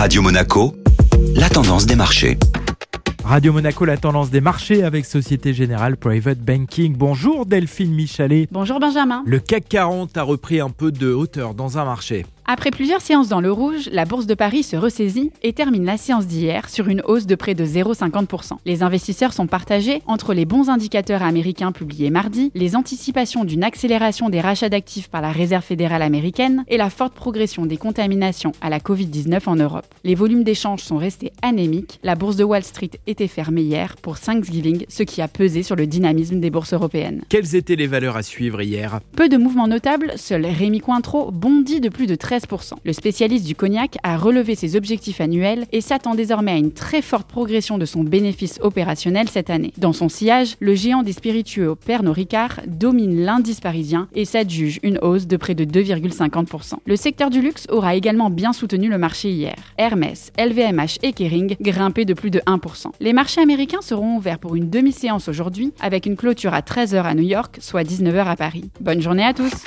Radio Monaco, la tendance des marchés. Radio Monaco, la tendance des marchés avec Société Générale Private Banking. Bonjour Delphine Michalet. Bonjour Benjamin. Le CAC 40 a repris un peu de hauteur dans un marché. Après plusieurs séances dans le rouge, la bourse de Paris se ressaisit et termine la séance d'hier sur une hausse de près de 0,50%. Les investisseurs sont partagés entre les bons indicateurs américains publiés mardi, les anticipations d'une accélération des rachats d'actifs par la Réserve fédérale américaine et la forte progression des contaminations à la Covid-19 en Europe. Les volumes d'échanges sont restés anémiques. La bourse de Wall Street était fermée hier pour Thanksgiving, ce qui a pesé sur le dynamisme des bourses européennes. Quelles étaient les valeurs à suivre hier? Peu de mouvements notables, seul Rémi Cointreau bondit de plus de 13 le spécialiste du cognac a relevé ses objectifs annuels et s'attend désormais à une très forte progression de son bénéfice opérationnel cette année. Dans son sillage, le géant des spiritueux Pernod Ricard domine l'indice parisien et s'adjuge une hausse de près de 2,50%. Le secteur du luxe aura également bien soutenu le marché hier. Hermès, LVMH et Kering grimpaient de plus de 1%. Les marchés américains seront ouverts pour une demi-séance aujourd'hui avec une clôture à 13h à New York, soit 19h à Paris. Bonne journée à tous